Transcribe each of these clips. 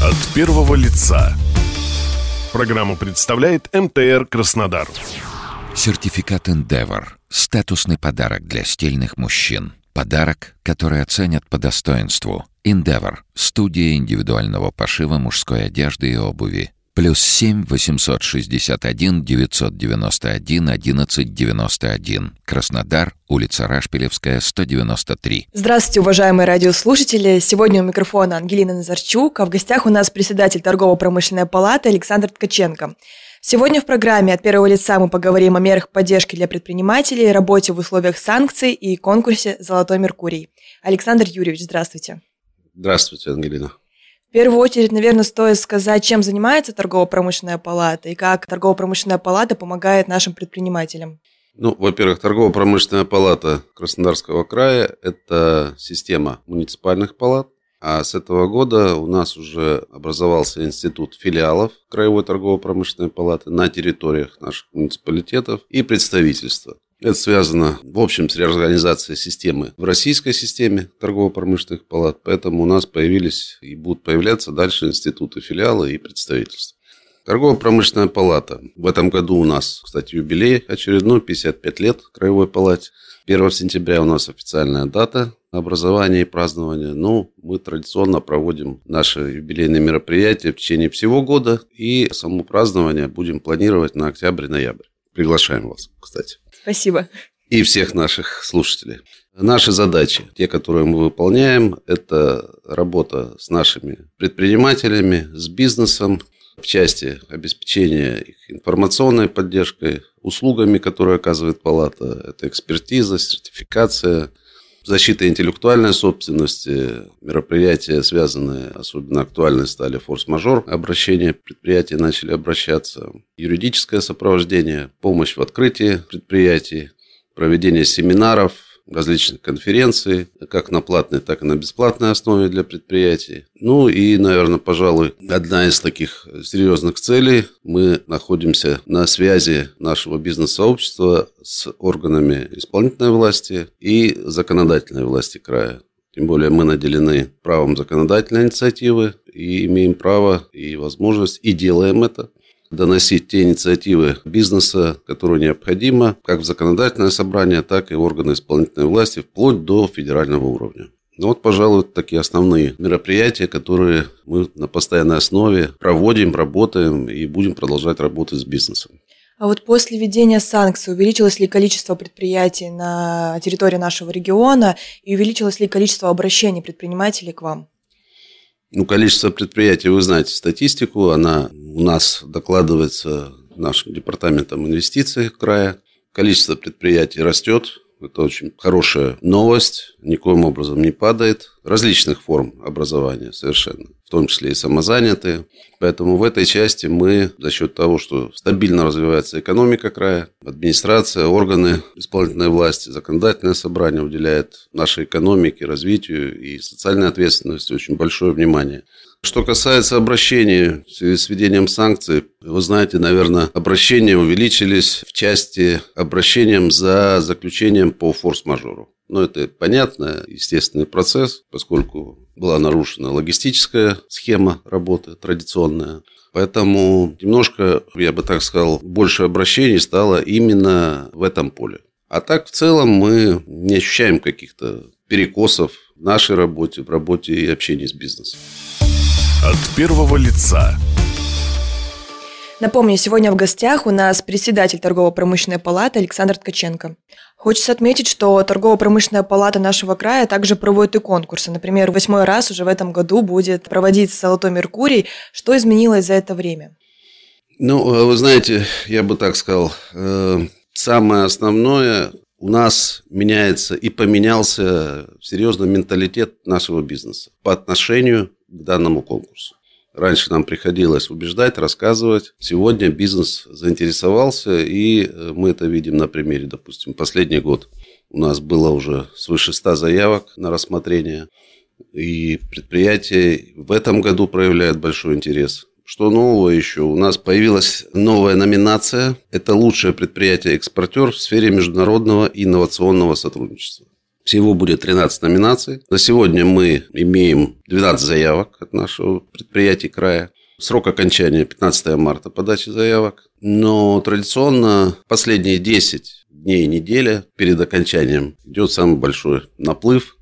От первого лица. Программу представляет МТР Краснодар. Сертификат Endeavor – статусный подарок для стильных мужчин. Подарок, который оценят по достоинству. Endeavor – студия индивидуального пошива мужской одежды и обуви. Плюс 7 861 991 1191. Краснодар, улица Рашпилевская, 193. Здравствуйте, уважаемые радиослушатели. Сегодня у микрофона Ангелина Назарчук, а в гостях у нас председатель торгово-промышленной палаты Александр Ткаченко. Сегодня в программе от первого лица мы поговорим о мерах поддержки для предпринимателей, работе в условиях санкций и конкурсе «Золотой Меркурий». Александр Юрьевич, здравствуйте. Здравствуйте, Ангелина. В первую очередь, наверное, стоит сказать, чем занимается торгово-промышленная палата и как торгово-промышленная палата помогает нашим предпринимателям. Ну, во-первых, торгово-промышленная палата Краснодарского края – это система муниципальных палат, а с этого года у нас уже образовался институт филиалов Краевой торгово-промышленной палаты на территориях наших муниципалитетов и представительства. Это связано, в общем, с реорганизацией системы в российской системе торгово-промышленных палат. Поэтому у нас появились и будут появляться дальше институты, филиалы и представительства. Торгово-промышленная палата. В этом году у нас, кстати, юбилей очередной, 55 лет Краевой палате. 1 сентября у нас официальная дата образования и празднования. Ну, мы традиционно проводим наши юбилейные мероприятия в течение всего года. И само празднование будем планировать на октябрь-ноябрь. Приглашаем вас, кстати. Спасибо. И всех наших слушателей. Наши задачи, те, которые мы выполняем, это работа с нашими предпринимателями, с бизнесом, в части обеспечения их информационной поддержкой, услугами, которые оказывает палата. Это экспертиза, сертификация, защита интеллектуальной собственности, мероприятия, связанные, особенно актуальны стали форс-мажор, обращения предприятий начали обращаться, юридическое сопровождение, помощь в открытии предприятий, проведение семинаров, различных конференций, как на платной, так и на бесплатной основе для предприятий. Ну и, наверное, пожалуй, одна из таких серьезных целей. Мы находимся на связи нашего бизнес-сообщества с органами исполнительной власти и законодательной власти края. Тем более мы наделены правом законодательной инициативы и имеем право и возможность, и делаем это доносить те инициативы бизнеса, которые необходимо, как в законодательное собрание, так и в органы исполнительной власти, вплоть до федерального уровня. Ну вот, пожалуй, такие основные мероприятия, которые мы на постоянной основе проводим, работаем и будем продолжать работать с бизнесом. А вот после введения санкций увеличилось ли количество предприятий на территории нашего региона и увеличилось ли количество обращений предпринимателей к вам? Ну, количество предприятий, вы знаете статистику, она у нас докладывается нашим департаментом инвестиций края. Количество предприятий растет, это очень хорошая новость, никоим образом не падает. Различных форм образования совершенно, в том числе и самозанятые. Поэтому в этой части мы за счет того, что стабильно развивается экономика края, администрация, органы исполнительной власти, законодательное собрание уделяет нашей экономике, развитию и социальной ответственности очень большое внимание. Что касается обращений в связи с введением санкций, вы знаете, наверное, обращения увеличились в части обращением за заключением по форс-мажору. Но это понятно, естественный процесс, поскольку была нарушена логистическая схема работы традиционная. Поэтому немножко, я бы так сказал, больше обращений стало именно в этом поле. А так, в целом, мы не ощущаем каких-то перекосов в нашей работе, в работе и общении с бизнесом. От первого лица. Напомню, сегодня в гостях у нас председатель торгово-промышленной палаты Александр Ткаченко. Хочется отметить, что торгово-промышленная палата нашего края также проводит и конкурсы. Например, восьмой раз уже в этом году будет проводиться «Золотой Меркурий». Что изменилось за это время? Ну, вы знаете, я бы так сказал, э, самое основное у нас меняется и поменялся серьезно менталитет нашего бизнеса по отношению к данному конкурсу. Раньше нам приходилось убеждать, рассказывать. Сегодня бизнес заинтересовался, и э, мы это видим на примере, допустим, последний год. У нас было уже свыше 100 заявок на рассмотрение, и предприятия в этом году проявляют большой интерес. Что нового еще? У нас появилась новая номинация. Это лучшее предприятие-экспортер в сфере международного инновационного сотрудничества. Всего будет 13 номинаций. На сегодня мы имеем 12 заявок от нашего предприятия края. Срок окончания 15 марта подачи заявок. Но традиционно последние 10 дней недели перед окончанием идет самый большой наплыв.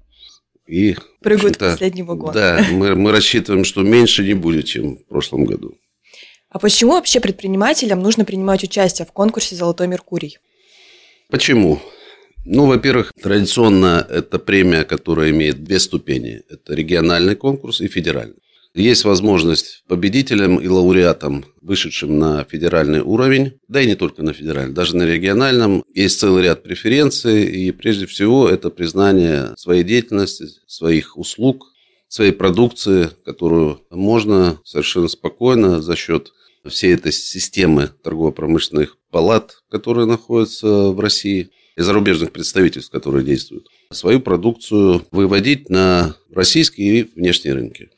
И, Прыгают в последний вагон. Да, мы, мы рассчитываем, что меньше не будет, чем в прошлом году. А почему вообще предпринимателям нужно принимать участие в конкурсе «Золотой Меркурий»? Почему? Ну, во-первых, традиционно это премия, которая имеет две ступени. Это региональный конкурс и федеральный. Есть возможность победителям и лауреатам, вышедшим на федеральный уровень, да и не только на федеральном, даже на региональном, есть целый ряд преференций, и прежде всего это признание своей деятельности, своих услуг, своей продукции, которую можно совершенно спокойно за счет всей этой системы торгово-промышленных палат, которые находятся в России, и зарубежных представительств, которые действуют, свою продукцию выводить на российские и внешние рынки.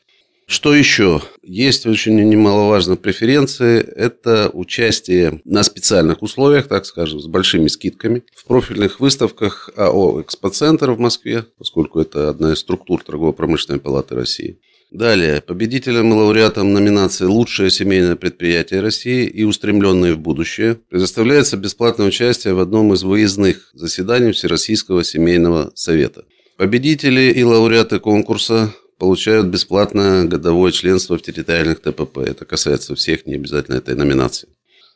Что еще? Есть очень немаловажные преференции. Это участие на специальных условиях, так скажем, с большими скидками в профильных выставках АО «Экспоцентр» в Москве, поскольку это одна из структур Торгово-промышленной палаты России. Далее, победителям и лауреатам номинации «Лучшее семейное предприятие России» и «Устремленные в будущее» предоставляется бесплатное участие в одном из выездных заседаний Всероссийского семейного совета. Победители и лауреаты конкурса получают бесплатное годовое членство в территориальных ТПП. Это касается всех, не обязательно этой номинации.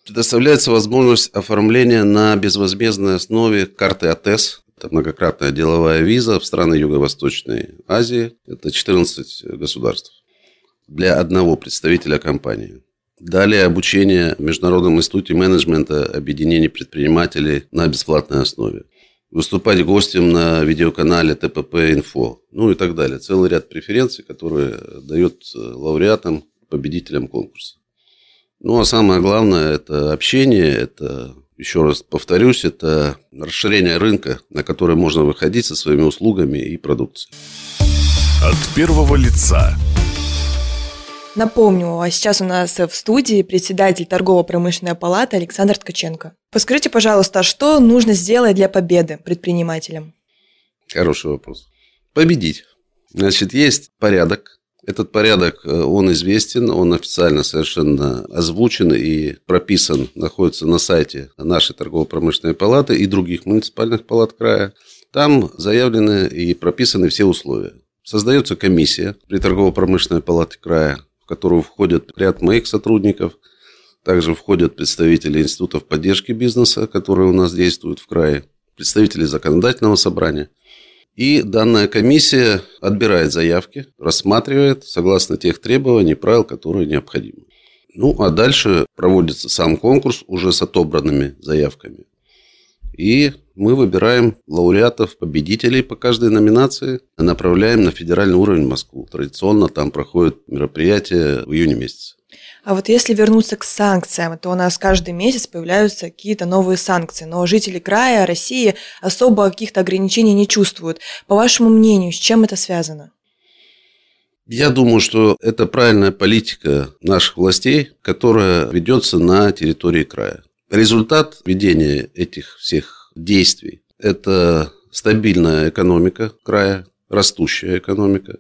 Предоставляется возможность оформления на безвозмездной основе карты АТЭС. Это многократная деловая виза в страны Юго-Восточной Азии. Это 14 государств для одного представителя компании. Далее обучение в Международном институте менеджмента объединений предпринимателей на бесплатной основе выступать гостем на видеоканале ТПП Инфо, ну и так далее. Целый ряд преференций, которые дает э, лауреатам, победителям конкурса. Ну, а самое главное – это общение, это, еще раз повторюсь, это расширение рынка, на который можно выходить со своими услугами и продукцией. От первого лица Напомню, а сейчас у нас в студии председатель торгово-промышленной палаты Александр Ткаченко. Подскажите, пожалуйста, что нужно сделать для победы предпринимателям? Хороший вопрос. Победить. Значит, есть порядок. Этот порядок, э, он известен, он официально совершенно озвучен и прописан, находится на сайте нашей торгово-промышленной палаты и других муниципальных палат края. Там заявлены и прописаны все условия. Создается комиссия при торгово-промышленной палате края, в которую входят ряд моих сотрудников. Также входят представители институтов поддержки бизнеса, которые у нас действуют в крае, представители законодательного собрания. И данная комиссия отбирает заявки, рассматривает согласно тех требований правил, которые необходимы. Ну, а дальше проводится сам конкурс уже с отобранными заявками. И мы выбираем лауреатов, победителей по каждой номинации, направляем на федеральный уровень в Москву. Традиционно там проходит мероприятие в июне месяце. А вот если вернуться к санкциям, то у нас каждый месяц появляются какие-то новые санкции, но жители края, России особо каких-то ограничений не чувствуют. По вашему мнению, с чем это связано? Я думаю, что это правильная политика наших властей, которая ведется на территории края. Результат ведения этих всех действий. Это стабильная экономика края, растущая экономика.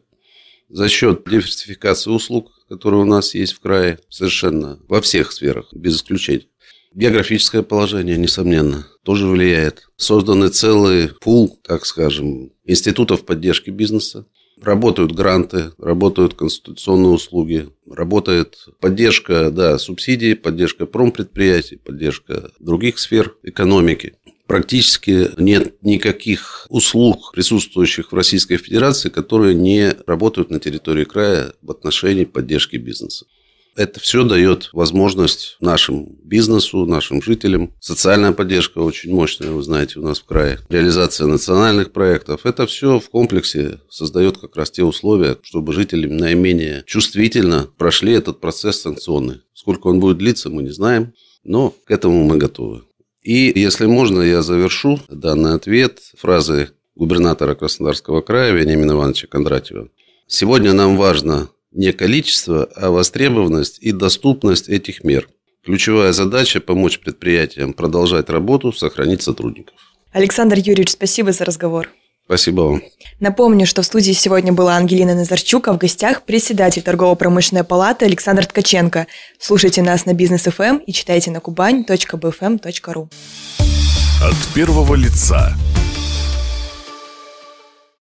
За счет диверсификации услуг, которые у нас есть в крае, совершенно во всех сферах, без исключения. Географическое положение, несомненно, тоже влияет. Созданы целый пул, так скажем, институтов поддержки бизнеса. Работают гранты, работают конституционные услуги, работает поддержка да, субсидий, поддержка промпредприятий, поддержка других сфер экономики практически нет никаких услуг, присутствующих в Российской Федерации, которые не работают на территории края в отношении поддержки бизнеса. Это все дает возможность нашему бизнесу, нашим жителям. Социальная поддержка очень мощная, вы знаете, у нас в крае. Реализация национальных проектов. Это все в комплексе создает как раз те условия, чтобы жители наименее чувствительно прошли этот процесс санкционный. Сколько он будет длиться, мы не знаем, но к этому мы готовы. И, если можно, я завершу данный ответ фразой губернатора Краснодарского края Вениамина Ивановича Кондратьева. Сегодня нам важно не количество, а востребованность и доступность этих мер. Ключевая задача – помочь предприятиям продолжать работу, сохранить сотрудников. Александр Юрьевич, спасибо за разговор. Спасибо вам. Напомню, что в студии сегодня была Ангелина Назарчук, а в гостях председатель торгово-промышленной палаты Александр Ткаченко. Слушайте нас на Бизнес ФМ и читайте на кубань.бфм.ру. От первого лица.